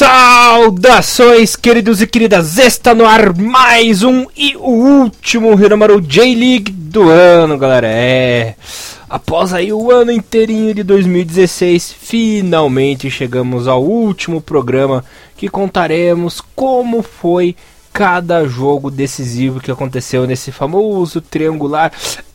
Saudações, queridos e queridas! Está no ar mais um e o último Hiromaru J-League do ano, galera. É. Após aí o ano inteirinho de 2016, finalmente chegamos ao último programa que contaremos como foi cada jogo decisivo que aconteceu nesse famoso triangular,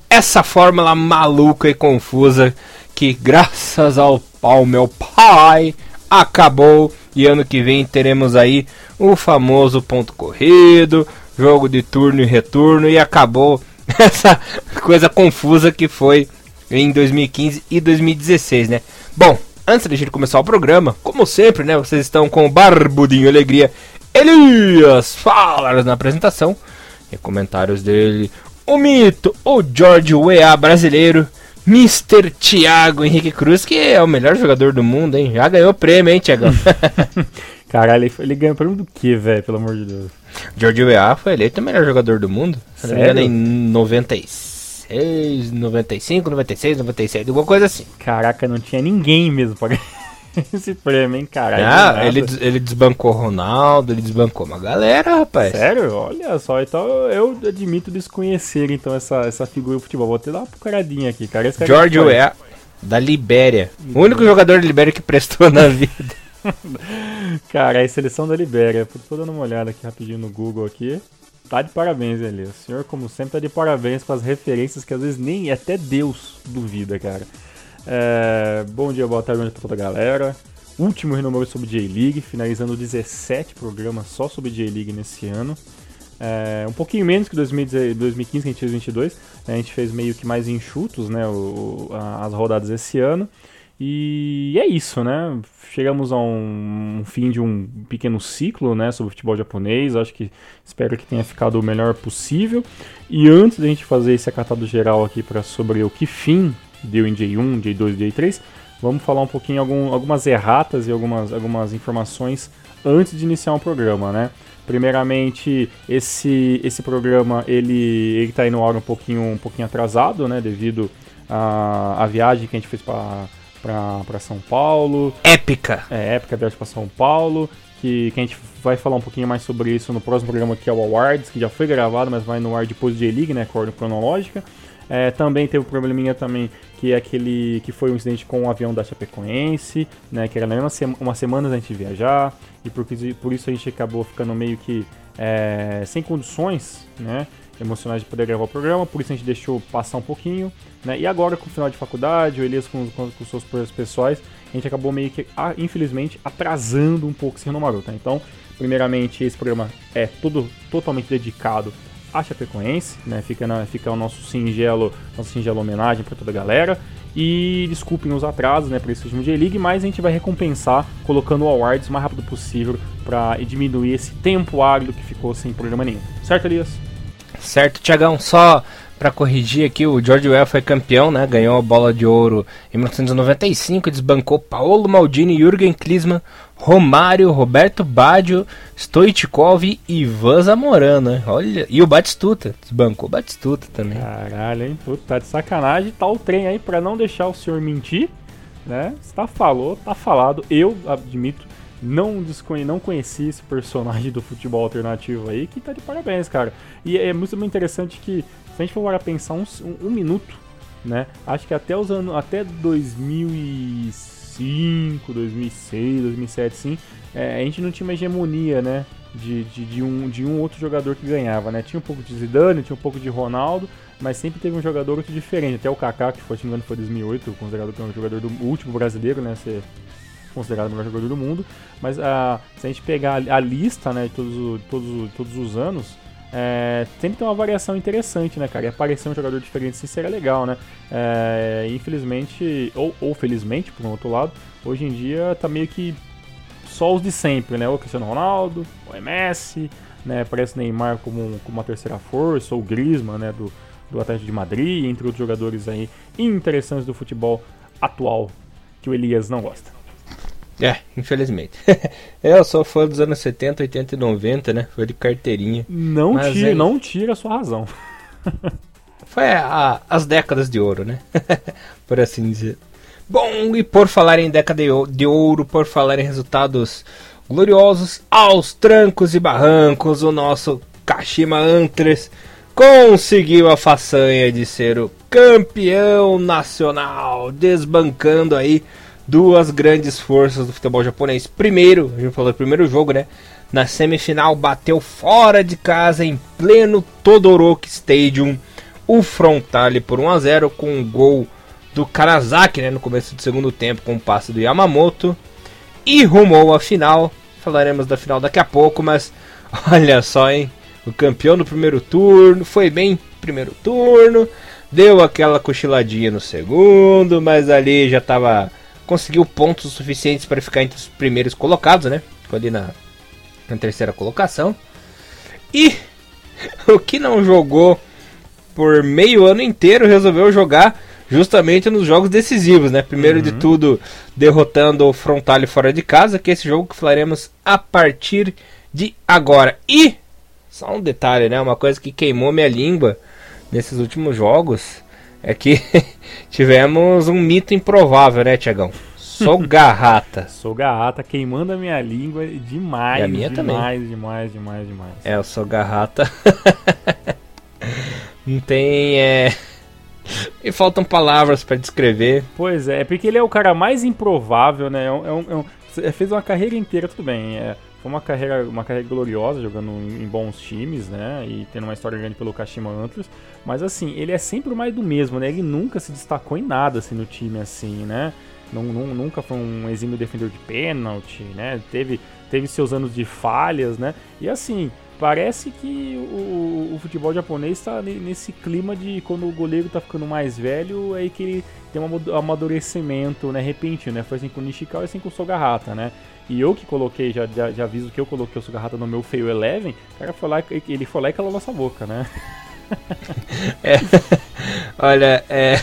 essa fórmula maluca e confusa que graças ao pau meu pai acabou e ano que vem teremos aí o famoso ponto corrido, jogo de turno e retorno e acabou essa coisa confusa que foi em 2015 e 2016, né? Bom, antes de gente começar o programa, como sempre, né? Vocês estão com o Barbudinho Alegria Elias Fala na apresentação e comentários dele. O mito, o George Weah brasileiro Mr. Thiago Henrique Cruz, que é o melhor jogador do mundo, hein? Já ganhou prêmio, hein, Thiago? Caralho, ele, ele ganhou prêmio do que, velho? Pelo amor de Deus. George Weah foi eleito o melhor jogador do mundo. Se não me engano, em 96, 95, 96, 97, alguma coisa assim. Caraca, não tinha ninguém mesmo pra ganhar esse prêmio, hein, caralho. Ah, ele, ele desbancou Ronaldo, ele desbancou uma galera, rapaz. Sério? Olha só, então eu admito desconhecer então essa, essa figura do futebol. Vou até dar uma procuradinha aqui, cara. Esse cara George Weah, da Libéria. O único jogador da Libéria que prestou na vida. cara, é a seleção da Libéria. Tô dando uma olhada aqui rapidinho no Google aqui. Tá de parabéns, Elias. O senhor, como sempre, tá de parabéns com as referências que às vezes nem até Deus duvida, cara. É, bom dia, boa tarde, pra toda a galera. Último renúmero sobre J-League, finalizando 17 programas só sobre J-League nesse ano. É, um pouquinho menos que 2015, que a gente fez 22. Né, a gente fez meio que mais enxutos, né, o, as rodadas esse ano. E é isso, né? Chegamos a um, um, fim de um pequeno ciclo, né, sobre futebol japonês. Acho que espero que tenha ficado o melhor possível. E antes da gente fazer esse acatado geral aqui para sobre o que fim deu em J1, J2 e J3, vamos falar um pouquinho algum, algumas erratas e algumas, algumas informações antes de iniciar o um programa, né? Primeiramente, esse, esse programa ele ele está indo hora um pouquinho um pouquinho atrasado, né? Devido à, à viagem que a gente fez para São Paulo. Épica. É, épica viagem para São Paulo. Que, que a gente vai falar um pouquinho mais sobre isso no próximo programa que é o Awards, que já foi gravado, mas vai no ar depois do J-League, né? A ordem cronológica. É, também teve um probleminha também, que é aquele que foi um incidente com o um avião da Chapecoense, né? Que era na mesma sema, uma semana antes de viajar, e por, por, isso a gente acabou ficando meio que é, sem condições, né? Emocionais de poder gravar o programa, por isso a gente deixou passar um pouquinho, né? E agora com o final de faculdade, o Elias com, com, com seus projetos pessoais, a gente acabou meio que, ah, infelizmente, atrasando um pouco esse Renomaru, tá? Então, primeiramente, esse programa é todo totalmente dedicado a Chapecoense, né? Fica, na, fica o nosso singelo, nossa singela homenagem para toda a galera. E desculpem os atrasos, né, para esse último J-League, mas a gente vai recompensar colocando o awards o mais rápido possível para diminuir esse tempo árido que ficou sem programa nenhum. Certo, Elias? Certo, Tiagão. Só para corrigir aqui, o George Well foi campeão, né? Ganhou a bola de ouro em 1995, desbancou Paulo Maldini, Jürgen Klinsmann, Romário, Roberto Baggio, Stoichkov e Ivan Zamorano? Olha, e o Batistuta, desbancou o Batistuta também. Caralho, hein? Puta, tá de sacanagem, tá o trem aí para não deixar o senhor mentir, né? Está falou, tá falado. Eu admito, não desconhe, não conheci esse personagem do futebol alternativo aí, que tá de parabéns, cara. E é muito interessante que se a gente for pensar um, um, um, minuto, né? Acho que até os anos, até 2005, 2006, 2007, sim, é, a gente não tinha uma hegemonia, né? De, de, de, um, de um outro jogador que ganhava, né? Tinha um pouco de Zidane, tinha um pouco de Ronaldo, mas sempre teve um jogador outro diferente. Até o Kaká, que foi, se não me engano, foi 2008, considerado o jogador do último brasileiro, né? Ser considerado o melhor jogador do mundo. Mas a, se a gente pegar a lista, né? De todos, todos, todos os anos, é, sempre tem uma variação interessante, né, cara? E aparecer um jogador diferente assim seria legal, né? É, infelizmente, ou, ou felizmente, por um outro lado, hoje em dia tá meio que só os de sempre, né? O Cristiano Ronaldo, o MS, né? Aparece Neymar como, como uma terceira força, ou Griezmann, né? Do, do Atlético de Madrid, entre outros jogadores aí interessantes do futebol atual que o Elias não gosta. É, infelizmente. eu sou fã dos anos 70, 80 e 90, né? Foi de carteirinha. Não, tira, aí... não tira a sua razão. Foi a, as décadas de ouro, né? Por assim dizer. Bom, e por falar em década de ouro, por falar em resultados gloriosos, aos trancos e barrancos, o nosso Kashima Antlers conseguiu a façanha de ser o campeão nacional, desbancando aí duas grandes forças do futebol japonês. Primeiro, a gente falou do primeiro jogo, né? Na semifinal bateu fora de casa em pleno Todoroki Stadium o Frontale por 1 a 0 com um gol do Karazaki, né, no começo do segundo tempo com o um passe do Yamamoto e rumou à final. Falaremos da final daqui a pouco, mas olha só, hein? O campeão do primeiro turno foi bem primeiro turno, deu aquela cochiladinha no segundo, mas ali já estava conseguiu pontos suficientes para ficar entre os primeiros colocados, né? Ficou ali na, na terceira colocação. E o que não jogou por meio ano inteiro resolveu jogar justamente nos jogos decisivos, né? Primeiro uhum. de tudo, derrotando o Frontale fora de casa, que é esse jogo que falaremos a partir de agora. E só um detalhe, né? Uma coisa que queimou minha língua nesses últimos jogos é que tivemos um mito improvável, né, Tiagão? Sou garrata. sou garrata, queimando a minha língua demais. E a minha demais, também. demais, demais, demais. É, eu sou garrata. Não tem. É... E faltam palavras para descrever. Pois é, é, porque ele é o cara mais improvável, né? É um, é um, é um, fez uma carreira inteira, tudo bem. É, foi uma carreira, uma carreira gloriosa, jogando em, bons times, né? E tendo uma história grande pelo Kashima Antlers. Mas assim, ele é sempre mais do mesmo, né? Ele nunca se destacou em nada assim, no time, assim, né? Não, nunca foi um exímio defensor de pênalti, né? Teve, teve seus anos de falhas, né? E assim, Parece que o, o futebol japonês está nesse clima de quando o goleiro está ficando mais velho, é aí que ele tem um amadurecimento né, repentino, né? Foi assim com o Nishikawa e assim com o Sogahata, né? E eu que coloquei, já, já, já aviso que eu coloquei o Sogahata no meu Feio Eleven, o cara foi lá, ele foi lá e calou nossa boca, né? É, olha, é.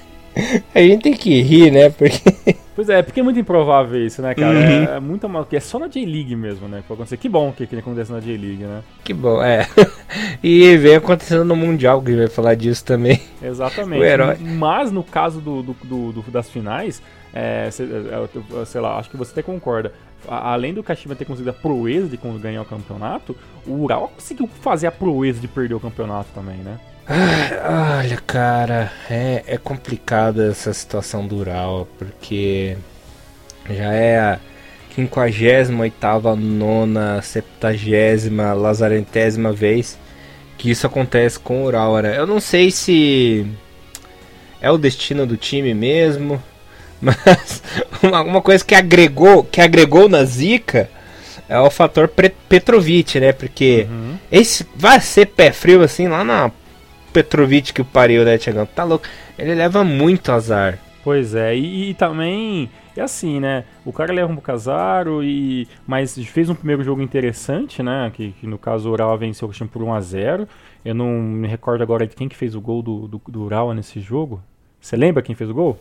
A gente tem que rir, né? Porque. Pois é, porque é muito improvável isso, né, cara? Uhum. É, é muito mal. É só na J-League mesmo, né? Que pode acontecer. Que bom que, que acontece na J-League, né? Que bom, é. e vem acontecendo no Mundial, que vai falar disso também. Exatamente. O herói. Mas no caso do, do, do, do das finais, é, é sei lá, acho que você até concorda. Além do Kashima ter conseguido a proeza de ganhar o campeonato, o Ural conseguiu fazer a proeza de perder o campeonato também, né? Olha, cara, é, é complicada essa situação do Ural, porque já é a 58ª, nona, 70 lazarentésima vez que isso acontece com o Ural, né? Eu não sei se é o destino do time mesmo, mas uma, uma coisa que agregou, que agregou na zica é o fator Petrovic, né? Porque uhum. esse vai ser pé frio assim lá na Petrovic que pariu, né, Tiagão? Tá louco. Ele leva muito azar. Pois é, e, e também é assim, né? O cara leva um Casaro e mas fez um primeiro jogo interessante, né? Que, que no caso o Ural venceu o time por 1 a 0. Eu não me recordo agora de quem que fez o gol do, do, do Ural nesse jogo. Você lembra quem fez o gol?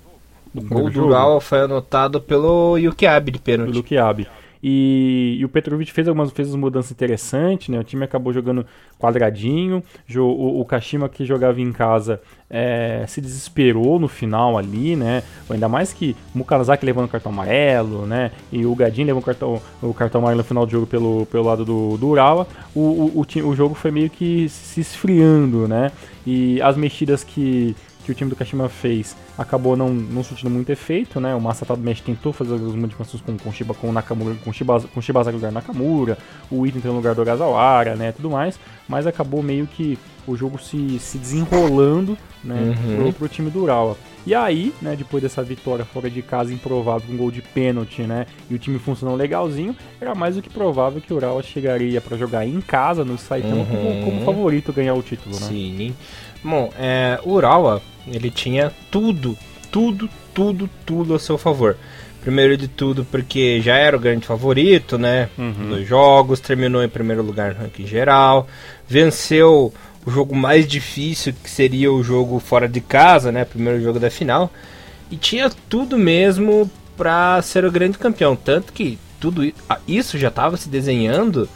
O gol do Ural foi anotado pelo Yukiabe de pênalti. Pelo Yukiabe. E, e, o Petrovic fez algumas fez mudanças interessantes, né? O time acabou jogando quadradinho. O, o Kashima que jogava em casa é, se desesperou no final ali, né? Ainda mais que o Mukanazaki levando o cartão amarelo, né? E o Gadin levou o cartão, o cartão amarelo no final do jogo pelo, pelo lado do, do Urawa. O, o, o, o jogo foi meio que se esfriando, né? E as mexidas que que o time do Kashima fez acabou não, não surtindo muito efeito, né? O Masatado Mesh tentou fazer algumas modificações com, com Shiba com Nakamura, com Shiba, com Shibazaki no lugar do Nakamura, o Ito entrou no lugar do Ogazawara, né, tudo mais, mas acabou meio que o jogo se, se desenrolando, né, uhum. pro, pro time do Urawa. E aí, né, depois dessa vitória fora de casa improvável com um gol de pênalti, né, e o time funcionando legalzinho, era mais do que provável que o Urawa chegaria para jogar em casa no Saitama uhum. como, como favorito ganhar o título, né? Sim. Bom, é, o Urawa, ele tinha tudo, tudo, tudo, tudo a seu favor. Primeiro de tudo porque já era o grande favorito, né? Uhum. Nos jogos, terminou em primeiro lugar no ranking geral, venceu o jogo mais difícil, que seria o jogo fora de casa, né? Primeiro jogo da final. E tinha tudo mesmo para ser o grande campeão. Tanto que tudo isso já estava se desenhando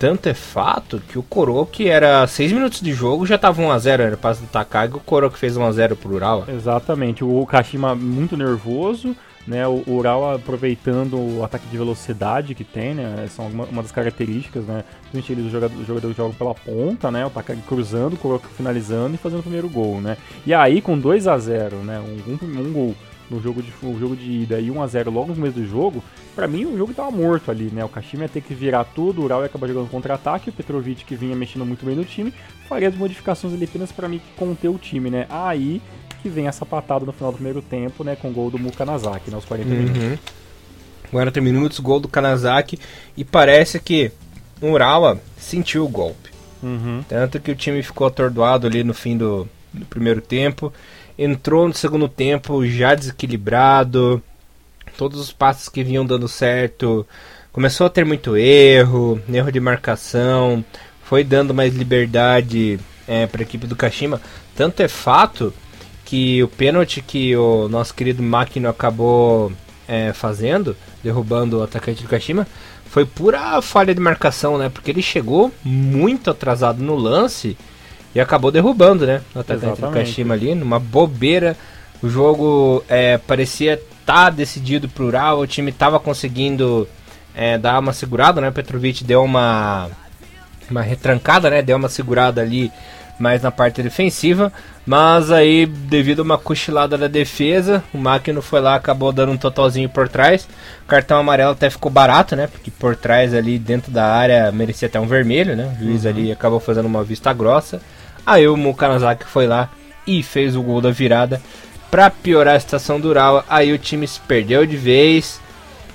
Tanto é fato que o Koroki era 6 minutos de jogo, já tava 1x0, era passe do Takagi, o Koroki fez 1x0 pro Urawa. Exatamente, o Kashima muito nervoso, né, o Urawa aproveitando o ataque de velocidade que tem, né, são uma, uma das características, né, principalmente eles, os jogadores, jogador jogam pela ponta, né, o Takagi cruzando, finalizando e fazendo o primeiro gol, né. E aí com 2 a 0 né, um, um, um gol no jogo de, no jogo de ida e 1 a 0 logo no começo do jogo, para mim o jogo tava morto ali, né? O Kashima ia ter que virar tudo, o Ural ia acabar jogando contra-ataque, o Petrovic que vinha mexendo muito bem no time, faria as modificações ali apenas para mim conter o time, né? Aí que vem essa patada no final do primeiro tempo, né, com o gol do Mukanazaki, né, aos 40 uhum. minutos. 40 minutos, gol do Kanazaki, e parece que o Urawa sentiu o golpe. Uhum. Tanto que o time ficou atordoado ali no fim do, do primeiro tempo entrou no segundo tempo já desequilibrado, todos os passos que vinham dando certo, começou a ter muito erro, erro de marcação, foi dando mais liberdade é, para a equipe do Kashima. Tanto é fato que o pênalti que o nosso querido Makino acabou é, fazendo, derrubando o atacante do Kashima, foi pura falha de marcação, né? Porque ele chegou muito atrasado no lance e acabou derrubando, né? O atacante do Kashima ali, numa bobeira. O jogo é, parecia estar tá decidido pro Ural, o time estava conseguindo é, dar uma segurada, né? O Petrovic deu uma, uma retrancada, né? Deu uma segurada ali mais na parte defensiva, mas aí devido a uma cochilada da defesa, o Máquino foi lá, acabou dando um totalzinho por trás. O cartão amarelo até ficou barato, né? Porque por trás ali dentro da área merecia até um vermelho, né? O juiz uhum. ali acabou fazendo uma vista grossa. Aí o Mukanazaki foi lá e fez o gol da virada. Para piorar a situação do Urawa, aí o time se perdeu de vez.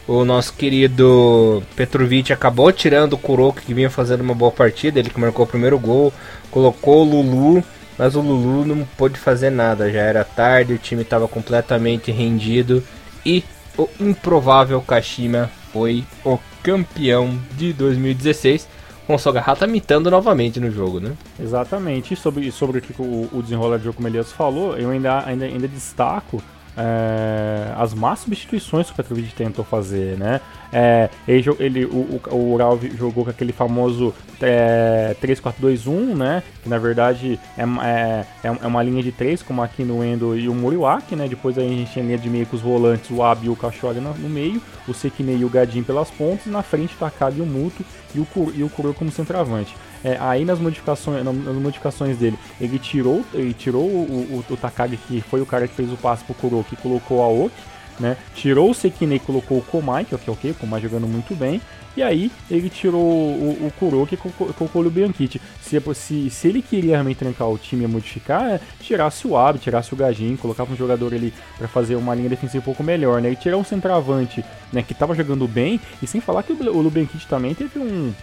O nosso querido Petrovic acabou tirando o Kuroko, que vinha fazendo uma boa partida. Ele que marcou o primeiro gol, colocou o Lulu, mas o Lulu não pôde fazer nada. Já era tarde, o time estava completamente rendido. E o improvável Kashima foi o campeão de 2016 com o Sogahata mitando novamente no jogo, né? Exatamente. E sobre, sobre o que o, o desenrolar de jogo, como Elias falou, eu ainda, ainda, ainda destaco é, as más substituições que o Petrovic tentou fazer, né? É, ele, ele, o, o Ural jogou com aquele famoso é, 3-4-2-1, né? Que na verdade é, é, é, é uma linha de três, como aqui no Endo e o Moriwaki, né? Depois a gente tem linha de meio com os volantes, o Abi e o Kashori no, no, meio, o Sekinei e o Gadin pelas pontas, e na frente o Takagi e o Muto e o, e o Kuro como centroavante. É, aí nas modificações, nas modificações dele, ele tirou, ele tirou o, o, o Takagi, que foi o cara que fez o passe pro Kuroki, colocou a Oki, né? Tirou o Sekine e colocou o Komai, que é ok, o Komai jogando muito bem. E aí ele tirou o, o Kuroki e colocou o Bianchiti. Se, se, se ele queria realmente trancar o time e modificar, é, tirasse o Abe, tirasse o Gajin, colocava um jogador ali para fazer uma linha defensiva um pouco melhor, né? E tirar um centroavante né, que tava jogando bem, e sem falar que o, o Lubianchiti também teve um,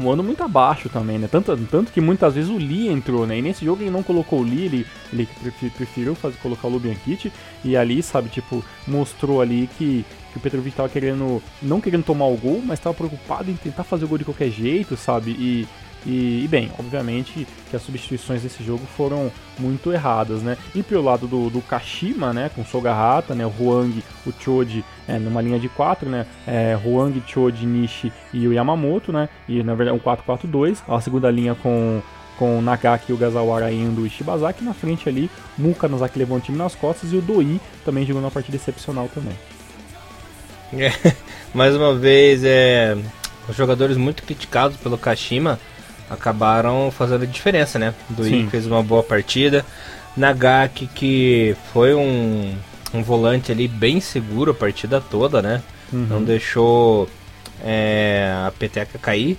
um ano muito abaixo também, né? Tanto, tanto que muitas vezes o Lee entrou, né? E nesse jogo ele não colocou o Lee, ele, ele preferiu fazer, colocar o Lubianchit. E ali, sabe, tipo, mostrou ali que, que o Petrovic tava querendo, não querendo tomar o gol, mas tava preocupado em tentar fazer o gol de qualquer jeito, sabe? E e, e, bem, obviamente que as substituições desse jogo foram muito erradas, né? E pelo lado do, do Kashima, né, com Sogahata, né, o Huang, o Choji é, numa linha de 4, né, é, Huang, Choji, Nishi e o Yamamoto, né, e na verdade um 4-4-2, a segunda linha com com Nagaki, o Gazawara indo e Shibazaki na frente ali, Muka levou o time nas costas e o Doi também jogou uma partida excepcional também. É, mais uma vez, é, os jogadores muito criticados pelo Kashima acabaram fazendo diferença, né? Do I fez uma boa partida. Nagaki, que foi um, um volante ali bem seguro a partida toda, né? Uhum. Não deixou é, a peteca cair.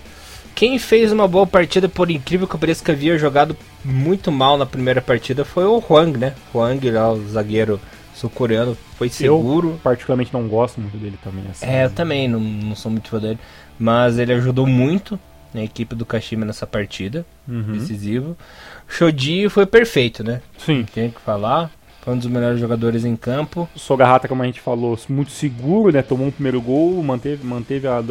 Quem fez uma boa partida, por incrível que pareça que havia jogado muito mal na primeira partida, foi o Huang, né? Huang, lá, o zagueiro sul-coreano, foi seguro. Eu particularmente não gosto muito dele também. Assim, é, eu também não, não sou muito fã dele. Mas ele ajudou muito a equipe do Kashima nessa partida, uhum. decisivo. Shoji foi perfeito, né? Sim. Tem que falar. Foi um dos melhores jogadores em campo. O Sogarrata, como a gente falou, muito seguro, né? Tomou um primeiro gol, manteve, manteve a,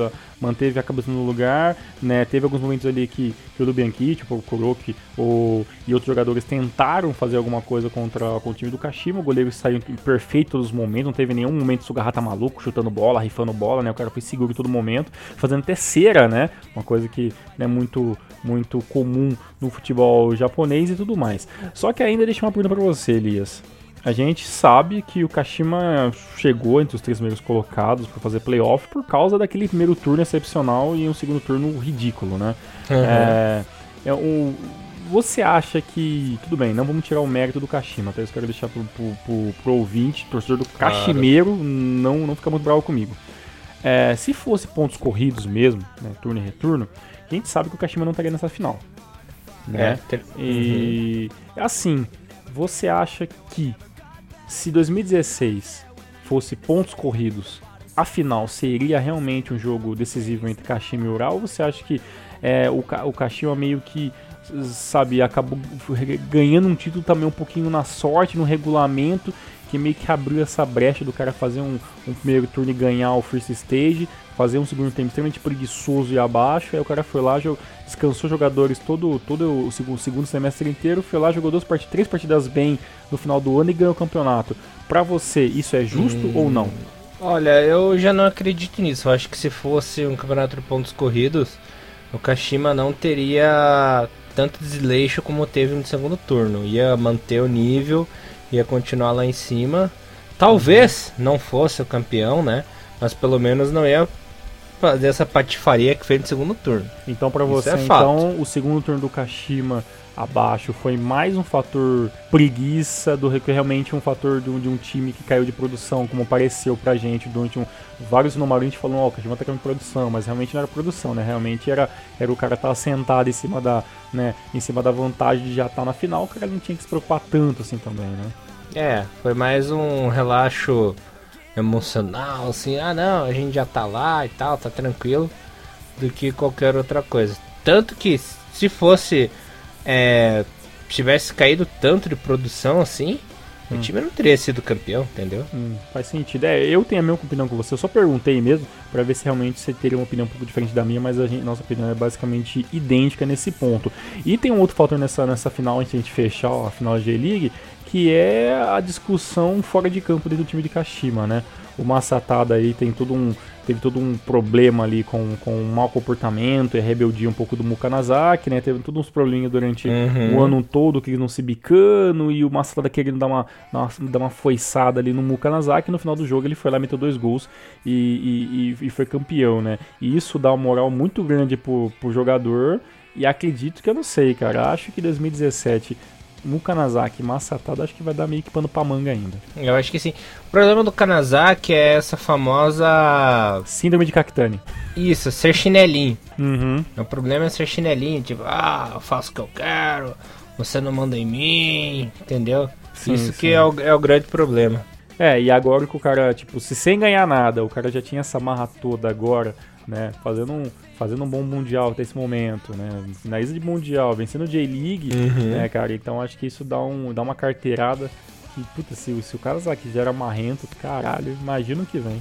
manteve a cabeça no lugar, né? Teve alguns momentos ali que, que o Lubianchi, tipo o Kuroki o, e outros jogadores tentaram fazer alguma coisa contra, o time do Kashima. O goleiro saiu perfeito todos os momentos, não teve nenhum momento Sugarrata maluco, chutando bola, rifando bola, né? O cara foi seguro em todo momento, fazendo terceira, né? Uma coisa que é né, muito, muito comum no futebol japonês e tudo mais. Só que ainda deixa uma pergunta para você, Elias. A gente sabe que o Kashima chegou entre os três primeiros colocados para fazer playoff por causa daquele primeiro turno excepcional e um segundo turno ridículo, né? Uhum. É, é um, você acha que. Tudo bem, não vamos tirar o mérito do Kashima, até tá? eu quero deixar pro, pro, pro, pro ouvinte, torcedor do Kashimeiro, não, não fica muito bravo comigo. É, se fosse pontos corridos mesmo, né, turno e retorno, a gente sabe que o Kashima não estaria nessa final. Né? É, ter... E uhum. assim, você acha que se 2016 fosse pontos corridos, a final seria realmente um jogo decisivo entre Kashima e Ural? Ou você acha que é, o, o Kashima meio que, sabe, acabou ganhando um título também um pouquinho na sorte, no regulamento, que meio que abriu essa brecha do cara fazer um, um primeiro turno e ganhar o first stage, fazer um segundo tempo extremamente preguiçoso e abaixo, aí o cara foi lá, descansou jogadores todo, todo o segundo, segundo semestre inteiro, foi lá, jogou duas part três partidas bem no final do ano e ganhou o campeonato. Pra você, isso é justo hum, ou não? Olha, eu já não acredito nisso. Eu acho que se fosse um campeonato de pontos corridos, o Kashima não teria tanto desleixo como teve no segundo turno. Ia manter o nível ia continuar lá em cima. Talvez não fosse o campeão, né? Mas pelo menos não ia fazer essa patifaria que fez no segundo turno. Então para você, é então, o segundo turno do Kashima abaixo foi mais um fator preguiça do que realmente um fator de um, de um, time que caiu de produção, como pareceu pra gente durante um, vários números a gente falou, ó, oh, o Kashima tá caindo de produção, mas realmente não era produção, né? Realmente era, era o cara estar sentado em cima da, né, em cima da vantagem de já estar tá na final, o cara não tinha que se preocupar tanto assim também, né? É, foi mais um relaxo emocional, assim, ah não, a gente já tá lá e tal, tá tranquilo, do que qualquer outra coisa. Tanto que se fosse. É, tivesse caído tanto de produção assim, hum. o time não teria sido campeão, entendeu? Hum, faz sentido. É, eu tenho a mesma opinião que você, eu só perguntei mesmo para ver se realmente você teria uma opinião um pouco diferente da minha, mas a gente, nossa opinião é basicamente idêntica nesse ponto. E tem um outro fator nessa, nessa final, antes de a gente fechar ó, a final da G-League, que é a discussão fora de campo dentro do time de Kashima, né? O Masatada aí tem todo um, teve todo um problema ali com, com um mau comportamento e rebeldia um pouco do Mukanazaki, né? Teve todos uns probleminhas durante uhum. o ano todo que não se bicando e o Masatada querendo dar uma, dar uma foiçada ali no Mukanazaki. No final do jogo ele foi lá, meteu dois gols e, e, e foi campeão, né? E isso dá uma moral muito grande pro, pro jogador. E acredito que eu não sei, cara. Acho que 2017 no Kanazaki Masatada, acho que vai dar meio que pano pra manga ainda. Eu acho que sim. O problema do Kanazaki é essa famosa. Síndrome de Cactane. Isso, ser chinelinho. Uhum. O problema é ser chinelinho, tipo, ah, eu faço o que eu quero, você não manda em mim, entendeu? Sim, Isso sim. que é o, é o grande problema. É, e agora que o cara, tipo, se sem ganhar nada, o cara já tinha essa marra toda agora, né? Fazendo um, fazendo um bom mundial até esse momento, né? Finaliza de mundial, vencendo J-League, uhum. né, cara? Então acho que isso dá, um, dá uma carteirada que, puta, se, se o aqui já era marrento, caralho, imagina o que vem.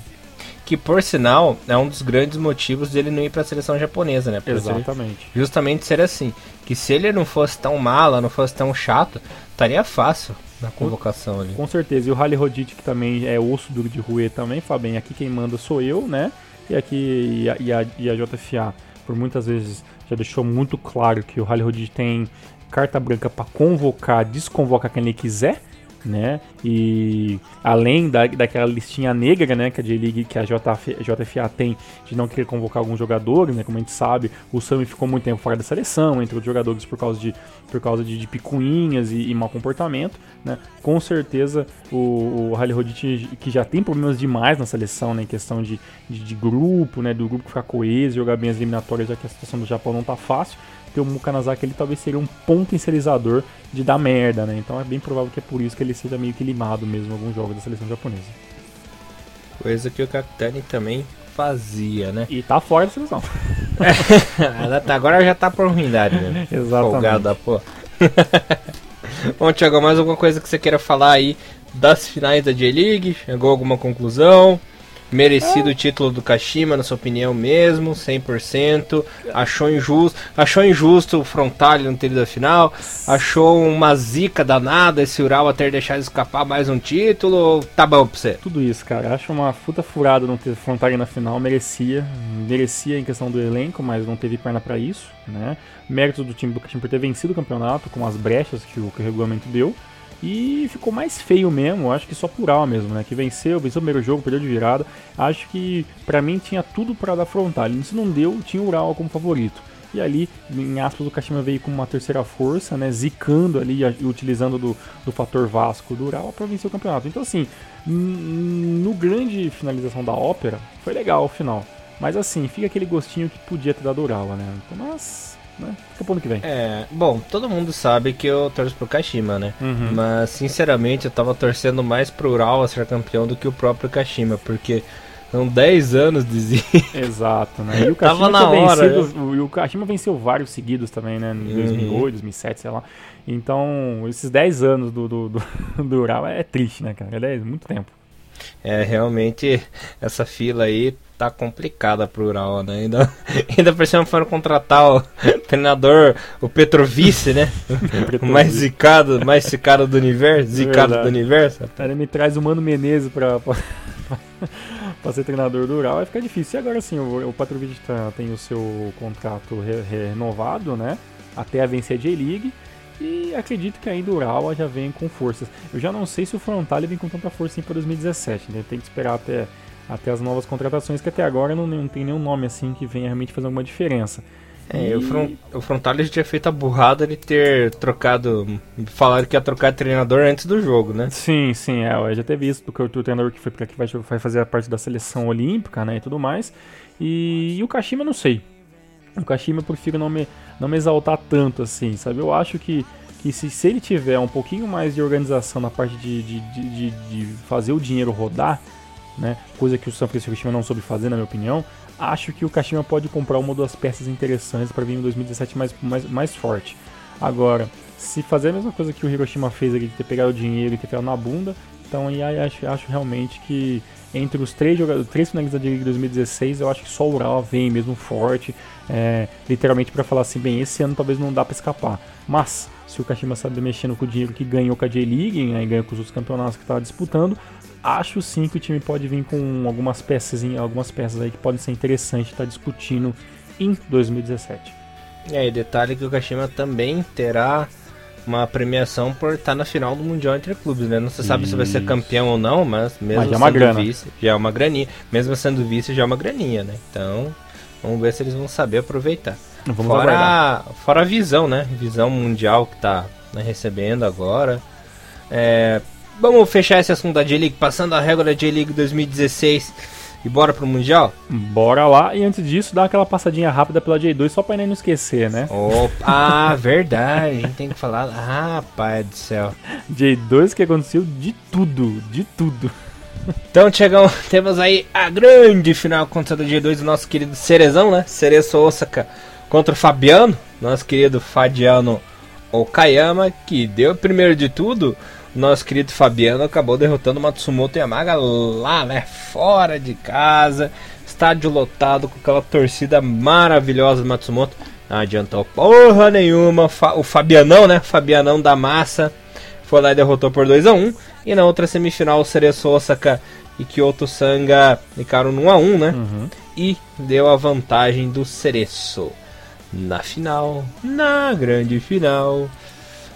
Que por sinal é um dos grandes motivos dele não ir para a seleção japonesa, né? Por Exatamente. Justamente ser assim. Que se ele não fosse tão mala, não fosse tão chato, estaria fácil na convocação ali. Com certeza. E o Rally Rodite, que também é osso duro de ruê também, Fabem, aqui quem manda sou eu, né? E aqui e a, e a, e a JFA, por muitas vezes, já deixou muito claro que o Rally Road tem carta branca para convocar, desconvocar quem ele quiser né? E além da, daquela listinha negra, né, que a J-League, que a JF, JFA tem de não querer convocar alguns jogadores, né? Como a gente sabe, o Sami ficou muito tempo fora da seleção, entre os jogadores por causa de, por causa de, de picuinhas e, e mau comportamento, né? Com certeza o, o Rodit, que já tem problemas demais na seleção, né, em questão de, de, de grupo, né, do grupo ficar coeso, jogar bem as eliminatórias, já que a situação do Japão não tá fácil porque o Mukanazaki ele talvez seria um potencializador de dar merda, né? Então é bem provável que é por isso que ele seja meio que limado mesmo em alguns jogos da seleção japonesa. Coisa que o Kakutani também fazia, né? E tá fora da seleção. é, agora já tá por ruindade, né? Exatamente. Folgada, pô. Bom, Thiago, mais alguma coisa que você queira falar aí das finais da J-League? Chegou alguma conclusão? Merecido o título do Kashima, na sua opinião mesmo, 100%. Achou injusto, achou injusto o Frontale não ter ido à final. Achou uma zica danada esse Urawa ter deixado escapar mais um título. Tá bom pra você? Tudo isso, cara. Acho uma puta furada não ter Frontale na final. Merecia. Merecia em questão do elenco, mas não teve perna para isso, né? Mérito do time do Kashima por ter vencido o campeonato com as brechas que o, que o regulamento deu. E ficou mais feio mesmo, acho que só por alma mesmo, né? Que venceu, venceu o primeiro jogo, perdeu de virada. Acho que para mim tinha tudo para dar frontal. Se não deu, tinha o Ural como favorito. E ali, em aspas, o Kashima veio com uma terceira força, né? Zicando ali, utilizando do, do fator Vasco do Ural para vencer o campeonato. Então, assim, no grande finalização da ópera, foi legal o final. Mas assim, fica aquele gostinho que podia ter dado Ural, né? Então, mas né? Fica pro ano que vem. É, bom, todo mundo sabe que eu torço pro Kashima, né? Uhum. Mas, sinceramente, eu tava torcendo mais pro Ural a ser campeão do que o próprio Kashima, porque são 10 anos de Exato, né? E o Kashima Tava na hora. Vencido, e o Kashima venceu vários seguidos também, né? Em 2008, uhum. 2007, sei lá. Então, esses 10 anos do, do, do, do Ural é triste, né, cara? É muito tempo. É, realmente, essa fila aí tá complicada pro Ural, né? Ainda, ainda por cima foram contratar o treinador, o Petrovice, né? o mais zicado, mais zicado do universo, zicado Verdade. do universo. Ele me traz o Mano Menezes pra, pra, pra ser treinador do Ural, vai ficar difícil. E agora sim, o, o Petrovic tá, tem o seu contrato re, renovado, né? Até a vencer a J-League. E acredito que ainda o Ural já vem com forças. Eu já não sei se o Frontale vem com tanta força assim para 2017, né? Tem que esperar até até as novas contratações, que até agora não, não tem nenhum nome assim que venha realmente fazer alguma diferença. É, e... o, front, o Frontales tinha feito a burrada de ter trocado. Falaram que ia trocar treinador antes do jogo, né? Sim, sim, é. Já teve isso do o treinador que foi que vai, vai fazer a parte da seleção olímpica, né? E tudo mais. E, e o Kashima, não sei. O Kashima eu prefiro não me, não me exaltar tanto assim, sabe? Eu acho que, que se, se ele tiver um pouquinho mais de organização na parte de, de, de, de fazer o dinheiro rodar né? Coisa que o San Francisco Kashima não soube fazer, na minha opinião. Acho que o Kashima pode comprar uma ou duas peças interessantes para vir em 2017 mais, mais, mais forte. Agora, se fazer a mesma coisa que o Hiroshima fez ali, de ter pegado o dinheiro e ter pegado na bunda, então aí acho, acho realmente que entre os três jogadores, três finalistas de Liga 2016, eu acho que só o Ural vem mesmo forte, é, literalmente para falar assim, bem, esse ano talvez não dá para escapar. Mas se o Kashima sabe mexendo com o dinheiro que ganhou com a J-League, né, e ganhou com os outros campeonatos que estava disputando, acho sim que o time pode vir com algumas peças, algumas peças aí que podem ser interessantes estar tá discutindo em 2017. É, e detalhe que o Kashima também terá uma premiação por estar na final do Mundial entre clubes, né? Não se sabe Isso. se vai ser campeão ou não, mas mesmo mas é sendo grana. vice, já é uma graninha. Mesmo sendo vice, já é uma graninha, né? Então, vamos ver se eles vão saber aproveitar. Vamos fora, a, fora a visão, né? Visão mundial que tá né, recebendo agora. É, Vamos fechar esse assunto da J-League, passando a regra da J-League 2016 e bora pro Mundial? Bora lá, e antes disso, dá aquela passadinha rápida pela J2 só pra não esquecer, né? Opa, ah, verdade, a gente tem que falar. Ah, pai do céu. J2 que aconteceu de tudo, de tudo. Então chegamos, temos aí a grande final contra o G2 do nosso querido Cerezão, né? Cerezo Osaka contra o Fabiano, nosso querido Fadiano Okayama, que deu primeiro de tudo nosso querido Fabiano acabou derrotando o Matsumoto Yamaga lá, né? Fora de casa, estádio lotado com aquela torcida maravilhosa do Matsumoto. Não adiantou porra nenhuma. O Fabianão, né? Fabianão da massa foi lá e derrotou por 2 a 1 E na outra semifinal, o Cereço Osaka e Kyoto Sanga ficaram no 1 a 1 né? Uhum. E deu a vantagem do Cereço. Na final, na grande final,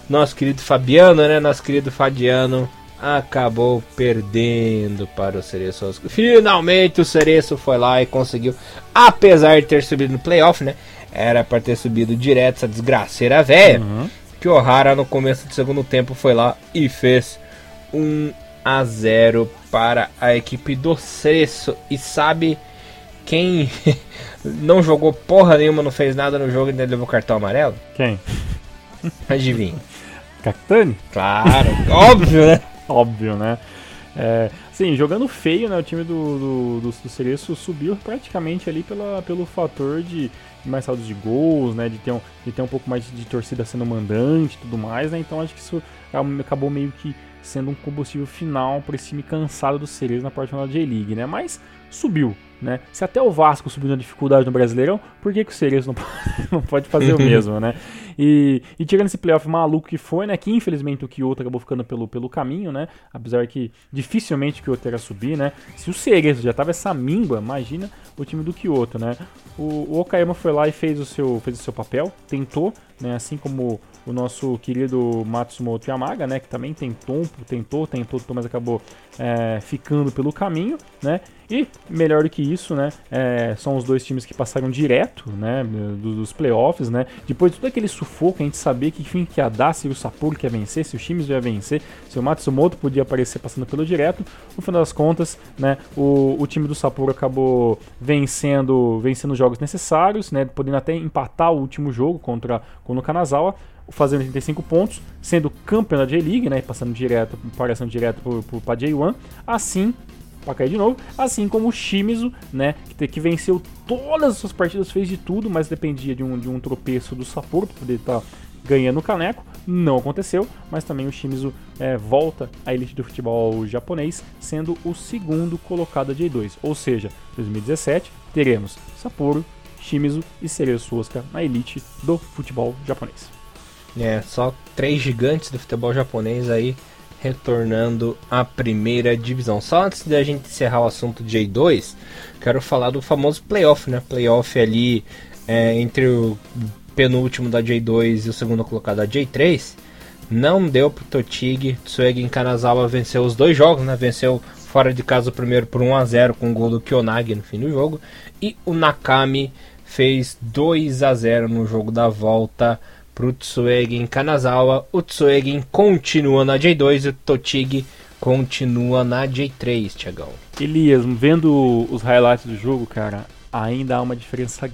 nosso querido Fabiano, né? Nosso querido Fadiano acabou perdendo para o Cereço. Finalmente o Cereço foi lá e conseguiu, apesar de ter subido no playoff, né? Era para ter subido direto essa desgraceira velha. Uhum. Que o Hara no começo do segundo tempo foi lá e fez 1 a 0 para a equipe do Cereço. E sabe quem não jogou porra nenhuma, não fez nada no jogo e ainda levou cartão amarelo? Quem? Adivinha. Cactani? Claro, óbvio, né? óbvio, né? É, sim, jogando feio, né? O time do, do, do, do Cereço subiu praticamente ali pela, pelo fator de mais saldos de gols, né? De ter um, de ter um pouco mais de torcida sendo mandante e tudo mais, né? Então acho que isso acabou meio que sendo um combustível final para esse time cansado do Cerezo na parte da J-League, né? Mas subiu. Né? Se até o Vasco subiu na dificuldade no Brasileirão, por que, que o Cerezo não, não pode fazer o mesmo, né? E, e tirando esse playoff maluco que foi, né? Que infelizmente o Kyoto acabou ficando pelo, pelo caminho, né? Apesar que dificilmente o Kyoto ia subir, né? Se o Cerezo já tava essa míngua, imagina o time do Kyoto, né? O, o Okayama foi lá e fez o seu, fez o seu papel, tentou, né? Assim como o nosso querido Matsumoto Yamaga, né, que também tentou, tentou, tentou, mas acabou é, ficando pelo caminho, né? E melhor do que isso, né? É, são os dois times que passaram direto, né? Dos, dos, playoffs, né? Depois de todo aquele sufoco, a gente sabia que fim que ia dar, se o Sapporo ia vencer, se os times ia vencer, se o Matsumoto podia aparecer passando pelo direto. No final das contas, né? O, o time do Sapporo acabou vencendo, vencendo os jogos necessários, né? Podendo até empatar o último jogo contra, o Kanazawa fazendo 85 pontos, sendo campeão da J-League, né, passando direto, passando direto para J1, assim para cair de novo, assim como o Shimizu, né, que, que, venceu todas as suas partidas, fez de tudo, mas dependia de um, de um tropeço do Sapporo para poder estar tá ganhando o caneco, não aconteceu, mas também o Shimizu é, volta à elite do futebol japonês, sendo o segundo colocado da J2, ou seja, 2017 teremos Sapporo, Shimizu e Cerezo Osaka na elite do futebol japonês. É, só três gigantes do futebol japonês aí retornando à primeira divisão. Só antes de a gente encerrar o assunto de J2, quero falar do famoso playoff, né? Playoff ali é, entre o penúltimo da J2 e o segundo colocado da J3. Não deu pro Totig, Tsuegi Kanazawa venceu os dois jogos, né? Venceu fora de casa o primeiro por 1 a 0 com o gol do Kyonagi no fim do jogo. E o Nakami fez 2 a 0 no jogo da volta para o Tsuegen Kanazawa. O Tsuegen continua na J2 e o Totig continua na J3, Tiagão. Elias, vendo os highlights do jogo, cara, ainda há uma diferença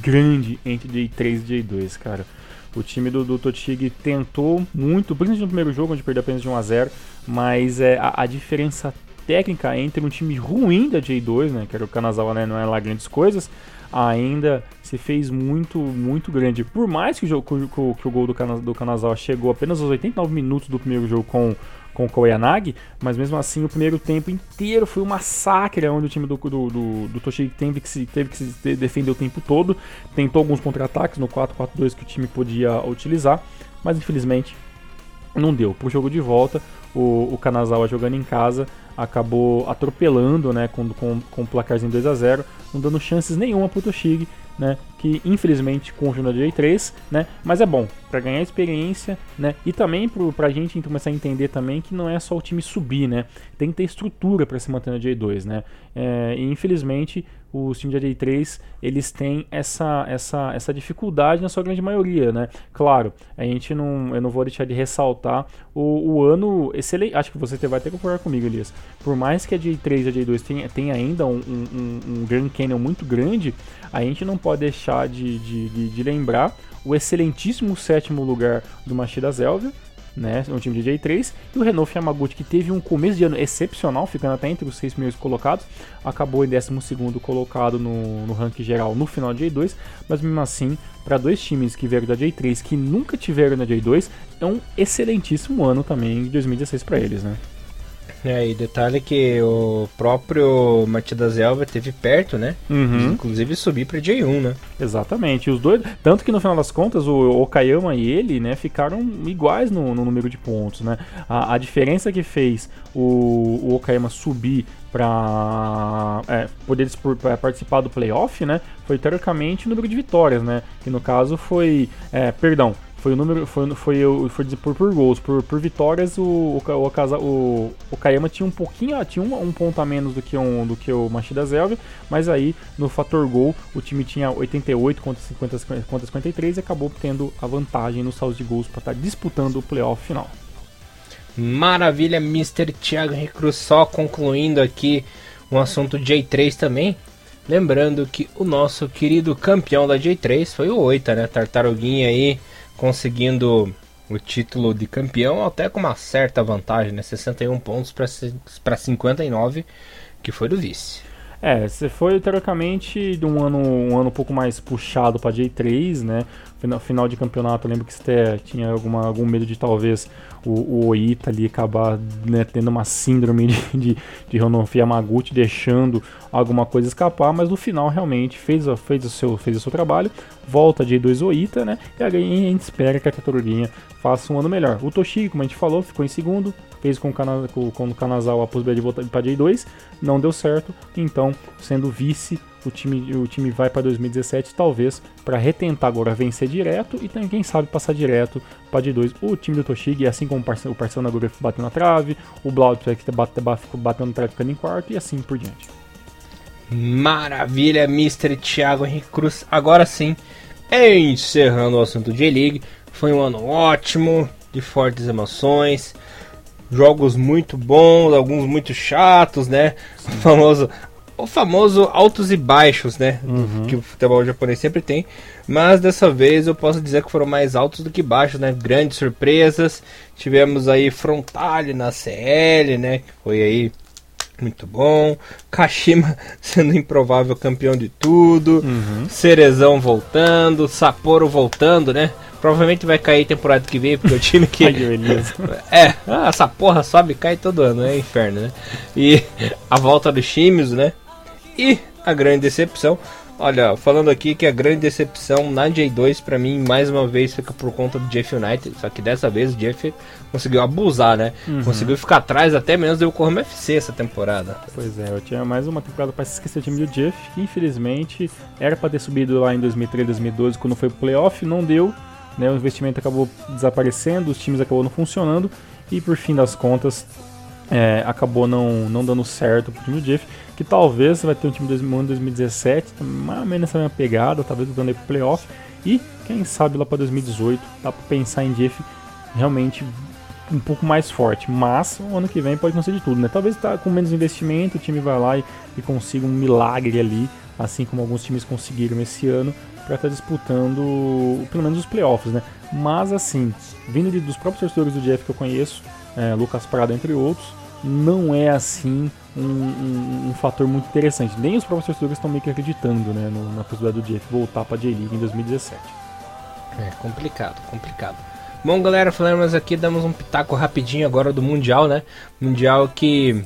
grande entre J3 e J2, cara. O time do, do Totig tentou muito, principalmente no primeiro jogo, onde perdeu apenas de 1 a 0 mas é, a, a diferença técnica entre um time ruim da J2, né, que era o Kanazawa, né, não é lá grandes coisas, ainda se fez muito, muito grande. Por mais que o, jogo, que o, gol do, Kana, do Kanazawa chegou apenas aos 89 minutos do primeiro jogo com, com o Koyanagi, mas mesmo assim o primeiro tempo inteiro foi um massacre, onde o time do, do, do, do teve que, se, teve que se defender o tempo todo, tentou alguns contra-ataques no 4-4-2 que o time podia utilizar, mas infelizmente não deu. Pro jogo de volta, o, o Kanazawa jogando em casa acabou atropelando, né, com, com, com o placarzinho 2 a 0 não dando chances nenhuma pro Toshig, né, que infelizmente continua na J3, né, mas é bom para ganhar experiência, né, e também pro, pra gente começar a entender também que não é só o time subir, né, tem que ter estrutura para se manter na J2, né, é, e infelizmente os times da J3 eles têm essa, essa, essa dificuldade na sua grande maioria, né? Claro, a gente não, eu não vou deixar de ressaltar o, o ano excelente. Acho que você vai ter que concordar comigo, Elias. Por mais que a J3 e a J2 tenha, tenha ainda um, um, um Grand Canyon muito grande, a gente não pode deixar de, de, de, de lembrar o excelentíssimo sétimo lugar do Machida Zelvia, né, no time de J3, e o Renault Yamaguchi, que teve um começo de ano excepcional, ficando até entre os seis primeiros colocados, acabou em 12 colocado no, no ranking geral no final de J2, mas mesmo assim, para dois times que vieram da J3 que nunca tiveram na J2, é um excelentíssimo ano também de 2016 para eles, né? É, e detalhe que o próprio Matias Elva teve perto, né? Uhum. Inclusive subir para J1, né? Exatamente. Os dois, tanto que no final das contas o Okayama e ele, né, ficaram iguais no, no número de pontos, né? A, a diferença que fez o, o Okayama subir para é, poder participar do playoff, né? Foi teoricamente o número de vitórias, né? Que no caso foi, é, perdão, foi o número. Foi, foi, foi, foi por, por gols. Por, por vitórias, o, o, o, o, o Kayama tinha um pouquinho. Tinha um, um ponto a menos do que, um, do que o Machida Zelvia. Mas aí, no fator gol, o time tinha 88 contra, 50, contra 53 e acabou tendo a vantagem no saldo de gols para estar tá disputando o playoff final. Maravilha, Mr. Thiago Recruz. Só concluindo aqui um assunto J3 também. Lembrando que o nosso querido campeão da J3 foi o Oita, né? Tartaruguinha aí conseguindo o título de campeão até com uma certa vantagem, né? 61 pontos para 59, que foi do vice. É, você foi teoricamente de um ano, um ano um pouco mais puxado para J3, né? Final, final de campeonato, eu lembro que você tinha alguma, algum medo de talvez o, o Oita ali acabar né, tendo uma síndrome de, de, de Honofi Yamaguchi, deixando alguma coisa escapar, mas no final realmente fez, fez, o, seu, fez o seu trabalho, volta de J2 Oita, né? E a gente espera que a Katoruguinha faça um ano melhor. O Toshigi, como a gente falou, ficou em segundo, fez com o, Kanazal a possibilidade de voltar para J2, não deu certo, então sendo vice o time, o time vai para 2017, talvez para retentar agora vencer direto e também, quem sabe, passar direto para de 2 o time do Toshig, assim como o Parceiro agora bateu na trave, o Blautweg ficou batendo na trave ficando em quarto e assim por diante. Maravilha, Mr. Thiago Henrique Cruz. Agora sim, encerrando o assunto J-League. Foi um ano ótimo, de fortes emoções jogos muito bons, alguns muito chatos, né? O famoso o famoso altos e baixos, né? Uhum. Que o futebol japonês sempre tem. Mas dessa vez eu posso dizer que foram mais altos do que baixos, né? Grandes surpresas. Tivemos aí Frontale na CL, né? Que foi aí muito bom. Kashima sendo improvável campeão de tudo. Uhum. Cerezão voltando. Sapporo voltando, né? Provavelmente vai cair temporada que vem, porque o time que. é, ah, essa porra sobe e cai todo ano, é inferno, né? E a volta dos times, né? E a grande decepção, olha, falando aqui que a grande decepção na J2 para mim mais uma vez fica por conta do Jeff United, só que dessa vez o Jeff conseguiu abusar, né? Uhum. Conseguiu ficar atrás até menos do Yokohama FC essa temporada. Pois é, eu tinha mais uma temporada para esquecer o time do Jeff, que infelizmente era para ter subido lá em 2013, 2012 quando foi pro playoff, não deu, né? O investimento acabou desaparecendo, os times acabou não funcionando e por fim das contas é, acabou não, não dando certo pro time do Jeff que talvez vai ter um time de 2017, mais ou menos essa mesma pegada, talvez dando aí pro playoff. E quem sabe lá para 2018 dá para pensar em Jeff realmente um pouco mais forte. Mas o ano que vem pode não ser de tudo, né? Talvez tá com menos investimento, o time vai lá e, e consiga um milagre ali, assim como alguns times conseguiram esse ano, para estar tá disputando pelo menos os playoffs, né? Mas assim, vindo de, dos próprios torcedores do Jeff que eu conheço, é, Lucas Prado entre outros, não é assim um, um, um, fator muito interessante. Nem os próprios torcedores estão meio que acreditando né, no, na possibilidade do Jeff voltar para a J-League em 2017. É complicado, complicado. Bom, galera, falamos aqui, damos um pitaco rapidinho agora do Mundial, né? Mundial que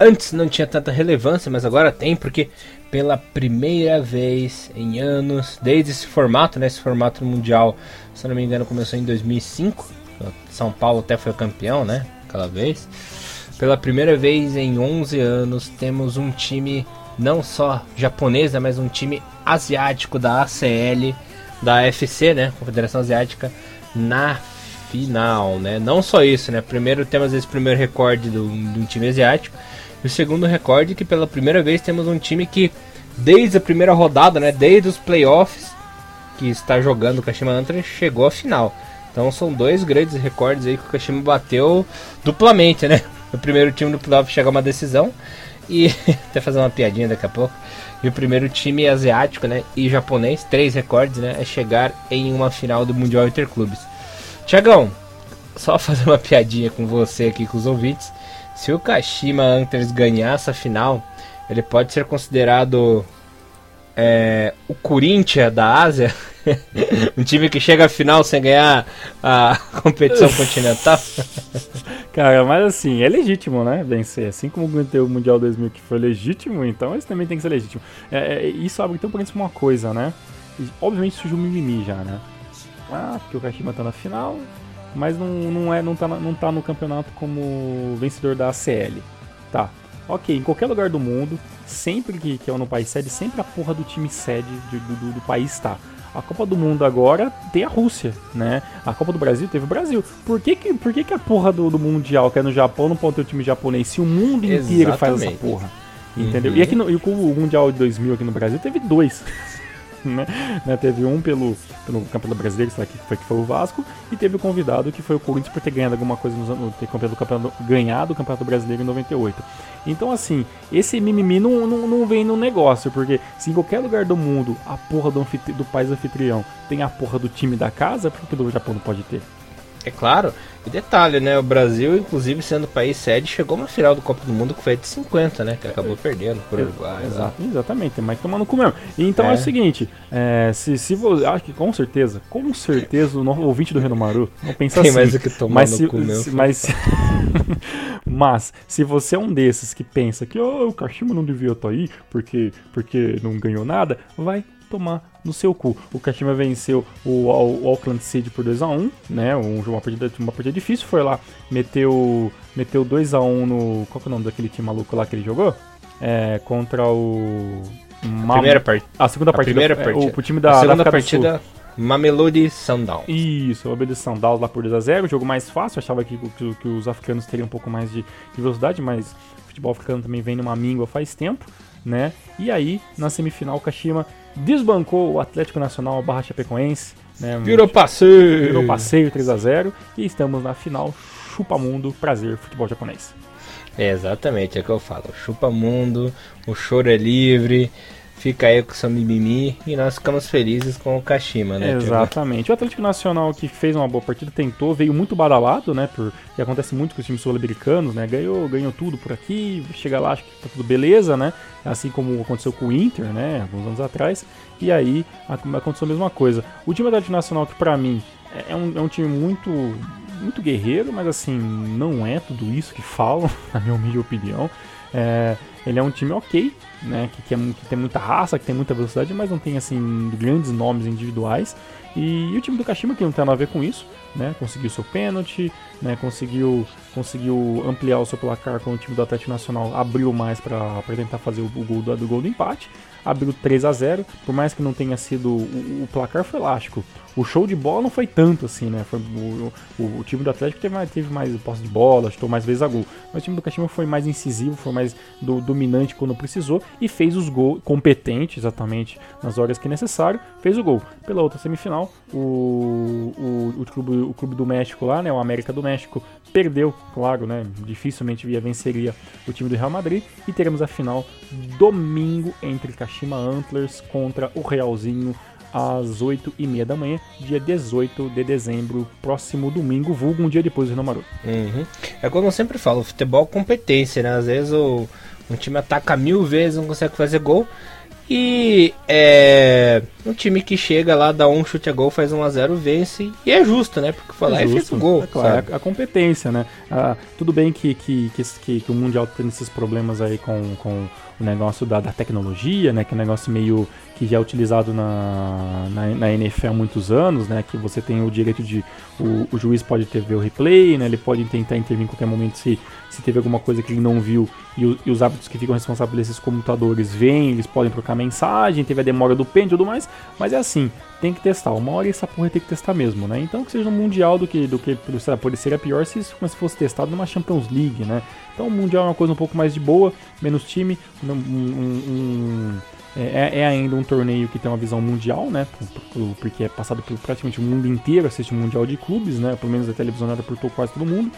antes não tinha tanta relevância, mas agora tem, porque pela primeira vez em anos, desde esse formato, né? Esse formato mundial, se não me engano, começou em 2005. São Paulo até foi campeão, né? Aquela vez. Pela primeira vez em 11 anos, temos um time não só japonês, né, mas um time asiático da ACL, da FC, né, Confederação Asiática, na final, né? Não só isso, né? Primeiro temos esse primeiro recorde do, de um time asiático, e o segundo recorde que pela primeira vez temos um time que desde a primeira rodada, né, desde os playoffs que está jogando o Kashima Antlers, chegou à final. Então são dois grandes recordes aí que o Kashima bateu duplamente, né? O primeiro time do playoff chega a uma decisão e até fazer uma piadinha daqui a pouco. E o primeiro time asiático, né, e japonês, três recordes, né, é chegar em uma final do Mundial Interclubes. Tiagão, só fazer uma piadinha com você aqui com os ouvintes. Se o Kashima Antlers ganhar essa final, ele pode ser considerado é, o Corinthians da Ásia, um time que chega à final sem ganhar a competição continental. Cara, mas assim, é legítimo, né? Vencer. Assim como o Mundial 2000 que foi legítimo, então esse também tem que ser legítimo. É, é, isso abre então isso uma coisa, né? Obviamente surgiu um mimimi já, né? Ah, porque o Kashima tá na final, mas não, não, é, não, tá, não tá no campeonato como vencedor da ACL. Tá, ok, em qualquer lugar do mundo, sempre que, que é no país sede, sempre a porra do time sede do, do, do país está. A Copa do Mundo agora tem a Rússia, né? A Copa do Brasil teve o Brasil. Por que, que, por que, que a porra do, do Mundial, que é no Japão, não pode ter o time japonês se o mundo inteiro Exatamente. faz essa porra? Entendeu? Uhum. E aqui no, e o Mundial de 2000 aqui no Brasil teve dois. né? né? Teve um pelo, pelo Campeonato Brasileiro, que foi, que foi o Vasco, e teve o convidado que foi o Corinthians por ter ganhado alguma coisa nos anos, ter campeonato, campeonato, ganhado o Campeonato Brasileiro em 98. Então, assim, esse mimimi não, não, não vem no negócio, porque se em qualquer lugar do mundo a porra do, do país anfitrião tem a porra do time da casa, por que do Japão não pode ter? É claro, e detalhe, né? O Brasil, inclusive sendo país sede, chegou na final do Copa do Mundo que foi de 50, né? Que acabou perdendo por Uruguai. Exato, exatamente, mas tomando com mesmo. Então é, é o seguinte, é, se, se você. Acho que com certeza, com certeza o novo ouvinte do Renomaru não pensa Tem assim. mais o que tomar mas no se, cu mesmo, se- mas, mas se você é um desses que pensa que oh, o Kashima não devia estar aí porque, porque não ganhou nada, vai tomar no seu cu. O Kashima venceu o, o Auckland City por 2x1, né? Um, uma, partida, uma partida difícil, foi lá, meteu, meteu 2x1 no. Qual que é o nome daquele time maluco lá que ele jogou? É, contra o. Ma- Primeira partida. a segunda a partida, primeira é, partida. o, o time da, a da segunda Sul. partida, Mamelodi Sundown. Isso, o Obedição Sandals lá por 2x0, jogo mais fácil, achava que, que- que os africanos teriam um pouco mais de, de velocidade, mas o futebol africano também vem numa míngua faz tempo, né? E aí, na semifinal, o Kashima desbancou o Atlético Nacional barra Chapecoense, né? Virou passeio. Virou passeio 3x0 e estamos na final Chupa Mundo, prazer, futebol japonês. É, exatamente, é o que eu falo. Chupa mundo, o choro é livre, fica aí com seu mimimi e nós ficamos felizes com o Kashima, né? Exatamente. O Atlético Nacional que fez uma boa partida, tentou, veio muito badalado, né? Por, que acontece muito com os times sul-americanos, né? Ganhou, ganhou tudo por aqui, chega lá, acho que tá tudo beleza, né? Assim como aconteceu com o Inter, né? Alguns anos atrás. E aí ac- aconteceu a mesma coisa. O time do Atlético Nacional, que pra mim é um, é um time muito, muito guerreiro, mas assim, não é tudo isso que falam, na minha humilde opinião. É, ele é um time ok, né? Que, que, é que tem muita raça, que tem muita velocidade, mas não tem assim grandes nomes individuais. E, o time do Kashima, que não tem nada a ver com isso, né? Conseguiu seu pênalti, né? Conseguiu, conseguiu ampliar o seu placar com o time do Atlético Nacional, abriu mais para tentar fazer o, o gol do, do gol do empate. Abriu 3 a 0 por mais que não tenha sido. O, o placar foi elástico. O show de bola não foi tanto assim, né? Foi, o, o, o time do Atlético teve mais, teve mais posse de bola, chutou mais vezes a gol. Mas o time do Kashima foi mais incisivo, foi mais do, dominante quando precisou e fez os gols, competente exatamente nas horas que necessário, fez o gol. Pela outra semifinal, o, o, o, clube, o clube do México lá, né? O América do México, perdeu, claro, né? Dificilmente via venceria o time do Real Madrid. E teremos a final domingo entre Kashima Antlers contra o Realzinho às 8h30 da manhã, dia 18 de dezembro, próximo domingo, vulgo um dia depois do Renomaru. Uhum. É como eu sempre falo, futebol é competência, né? Às vezes o, um time ataca mil vezes, não consegue fazer gol. E é um time que chega lá, dá um chute a gol, faz 1 a 0 vence. E é justo, né? Porque foi lá e fez o gol. É claro, a, a competência, né? Ah, tudo bem que, que, que, que- que o Mundial tem esses problemas aí com, com o negócio da, da tecnologia, né? Que é um negócio meio que já é utilizado na, na, na NFL há muitos anos, né? Que você tem o direito de. O, o juiz pode ter ver o replay, né? Ele pode tentar intervir em qualquer momento se, se teve alguma coisa que ele não viu e, o- e os árbitros que ficam responsáveis por esses computadores veem, eles podem trocar mensagem, teve a demora do pênalti e tudo mais, mas é assim, tem que testar. Uma hora essa porra tem que testar mesmo, né? Então que seja um mundial do que, do que sei pode ser pior se isso se fosse testado numa Champions League, né? Então o mundial é uma coisa um pouco mais de boa, menos time, um- um- um- é, é ainda um torneio que tem uma visão mundial, né? por- por- Porque é passado por praticamente o mundo inteiro, assiste o Mundial de Clubes, né? Pelo menos a televisão por quase todo mundo.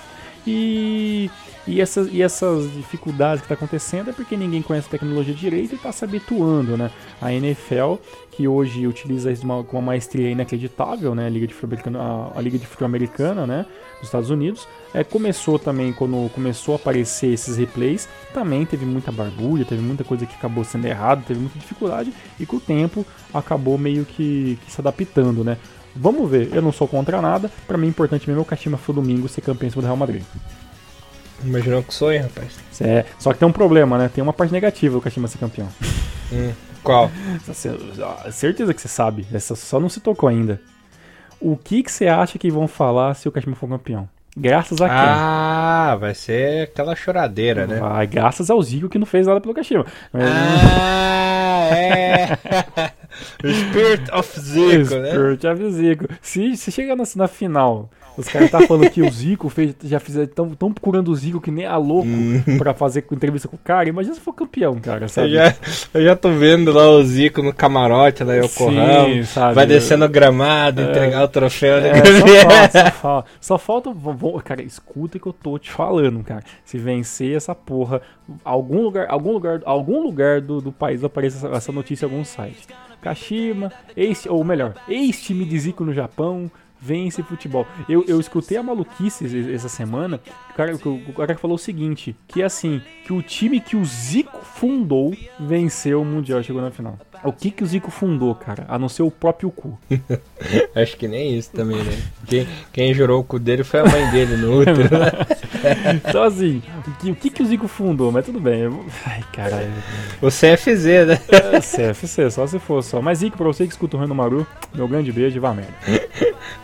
E, e, essas, e essas dificuldades que está acontecendo é porque ninguém conhece a tecnologia direito e está se habituando, né? A NFL, que hoje utiliza isso com uma maestria inacreditável, né? A Liga de Futebol Americana, a, a Americana, né? Dos Estados Unidos. É, começou também, quando começou a aparecer esses replays, também teve muita barbulha, teve muita coisa que acabou sendo errado, teve muita dificuldade e com o tempo acabou meio que, que se adaptando, né? Vamos ver, eu não sou contra nada, pra mim o importante mesmo é o Kashima for domingo ser campeão em cima do Real Madrid. Imaginou que sonho, rapaz. É- Só que tem um problema, né? Tem uma parte negativa o Kashima ser campeão. Hum, qual? Certeza que você sabe, essa só não se tocou ainda. O que, que você acha que vão falar se o Kashima for campeão? Graças a quem? Ah, vai ser aquela choradeira, né? Vai, graças ao Zico que não fez nada pelo Kashima. Mas- Ah, é. o Spirit of Zico, né? Spirit of Zico. Se, se chegar na, na final, os caras tá falando que o Zico fez, já fizeram, tão, tão procurando o Zico que nem a louco pra fazer entrevista com o cara. Imagina se for campeão, cara, Eu sabe? já, eu já tô vendo lá o Zico no camarote, lá em Yokohama. Sabe? Vai descendo o gramado, entregar o troféu. né? É, só, falta, só, falta, só falta. Cara, escuta o que eu tô te falando, cara. Se vencer essa porra, algum lugar, algum lugar, algum lugar do, do país apareça essa, essa notícia em algum site. Kashima, ex, ou melhor, ex-time de Zico no Japão, vence futebol. Eu, eu escutei a maluquice essa semana, o cara, o cara falou o seguinte, que é assim, que o time que o Zico fundou venceu o Mundial, chegou na final. O que que o Zico fundou, cara? A não ser o próprio cu. Acho que nem isso também, né? Quem, quem jurou o cu dele foi a mãe dele no útero, né? então assim, o que, o que o Zico fundou? Mas tudo bem. Eu... Ai, caralho. O CFZ, né? É, CFC, só se for só. Mas Zico, pra você que escuta o Reno Maru, meu grande beijo e vá merda.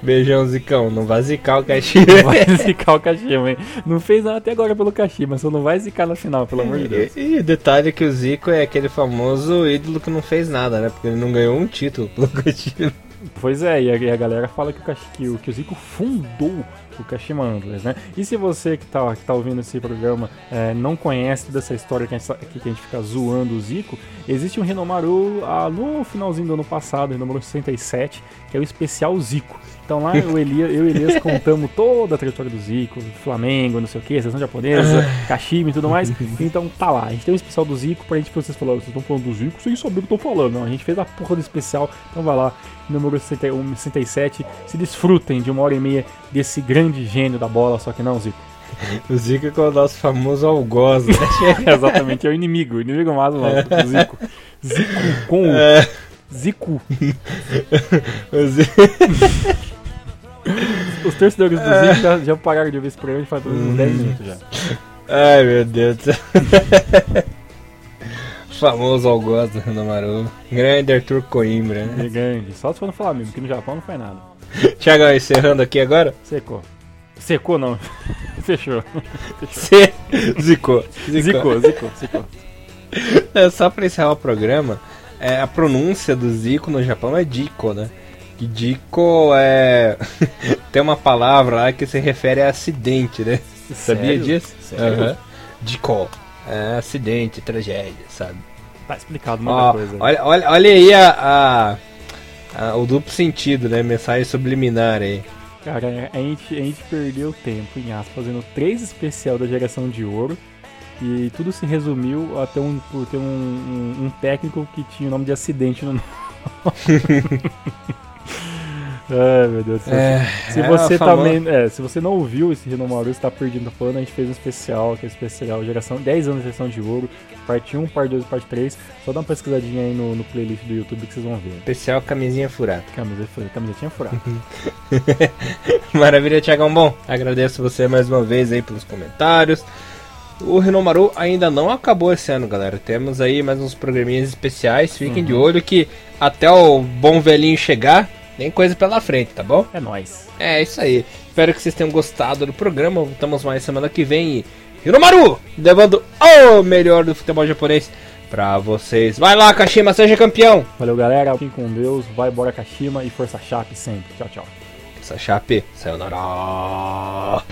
Beijão, Zicão. Não vai zicar o Kashima. Não vai zicar o Kashima, hein? Não fez nada até agora pelo Kashima, só não vai zicar na final, pelo amor de Deus. E, e o detalhe é que o Zico é aquele famoso ídolo que não fez nada, né? Porque ele não ganhou um título pelo Kashima. Pois é, e a, e a galera fala que o, que, que o Zico fundou o Kashima Antlers, né? E se você que tá, que tá ouvindo esse programa é, não conhece dessa história que a, gente, sa- que a gente fica zoando o Zico, existe um Renomaru ah, no finalzinho do ano passado, Renomaru 67, que é o especial Zico. Então lá eu, Elias, eu e Elias contamos toda a trajetória do Zico, Flamengo, não sei o que, seleção japonesa, Kashima e tudo mais. Então tá lá, a gente tem um especial do Zico pra gente, pra vocês falarem, vocês estão falando do Zico sem saber o que eu tô falando. Não, a gente fez a porra do especial, então vai lá, número 61, 67, se desfrutem de uma hora e meia desse grande gênio da bola, só que não, Zico. O Zico é o nosso famoso algoz, né? Exatamente, é o inimigo, o inimigo mais nosso, o Zico. Zico com o É, Zico. o Zico... Os torcedores do Zico já, já pararam de ouvir esse programa faz uns 10 minutos já. Ai, meu Deus do céu. Famoso algoz do Renomaru. Grande Arthur Coimbra, né? É grande, só se for no Flamengo, que no Japão não faz nada. Tiagão, encerrando aqui agora. Secou. Secou não. Fechou. Você zicou. Zicou, zicou, zicou. É, só pra encerrar o programa, é, a pronúncia do Zico no Japão é Dico, né? Que Dico é. Tem uma palavra lá que se refere a acidente, né? Sabia Sério? disso? Sério? Aham. Dico. É acidente, tragédia, sabe? Tá explicado muita Ó, coisa. olha, olha, olha aí a, a- a- o duplo sentido, né? Mensagem subliminar aí. Cara, a gente, a gente perdeu tempo, em aspas, fazendo três especial da geração de ouro. E tudo se resumiu a ter um, por ter um, um- um técnico que tinha o nome de acidente no nome. Ai, meu Deus do céu. Se é você também. É, se você não ouviu esse Renomaru, você tá perdido falando, a gente fez um especial, que é especial, geração 10 anos de geração de ouro, parte 1, parte 2 e parte 3. Só dá uma pesquisadinha aí no, no playlist do YouTube que vocês vão ver. Especial camisinha furada. Camisa, camisetinha furada. Maravilha, Tiagão. Bom, agradeço você mais uma vez aí pelos comentários. O Renomaru ainda não acabou esse ano, galera. Temos aí mais uns programinhas especiais. Fiquem de olho que até o bom velhinho chegar, tem coisa pela frente, tá bom? É nóis. É isso aí. Espero que vocês tenham gostado do programa. Voltamos mais semana que vem. E Hiromaru, levando o melhor do futebol japonês pra vocês. Vai lá, Kashima, seja campeão. Valeu, galera. Fiquem com Deus. Vai, bora Kashima e força Chape sempre. Tchau, tchau. Essa chape, sayonara.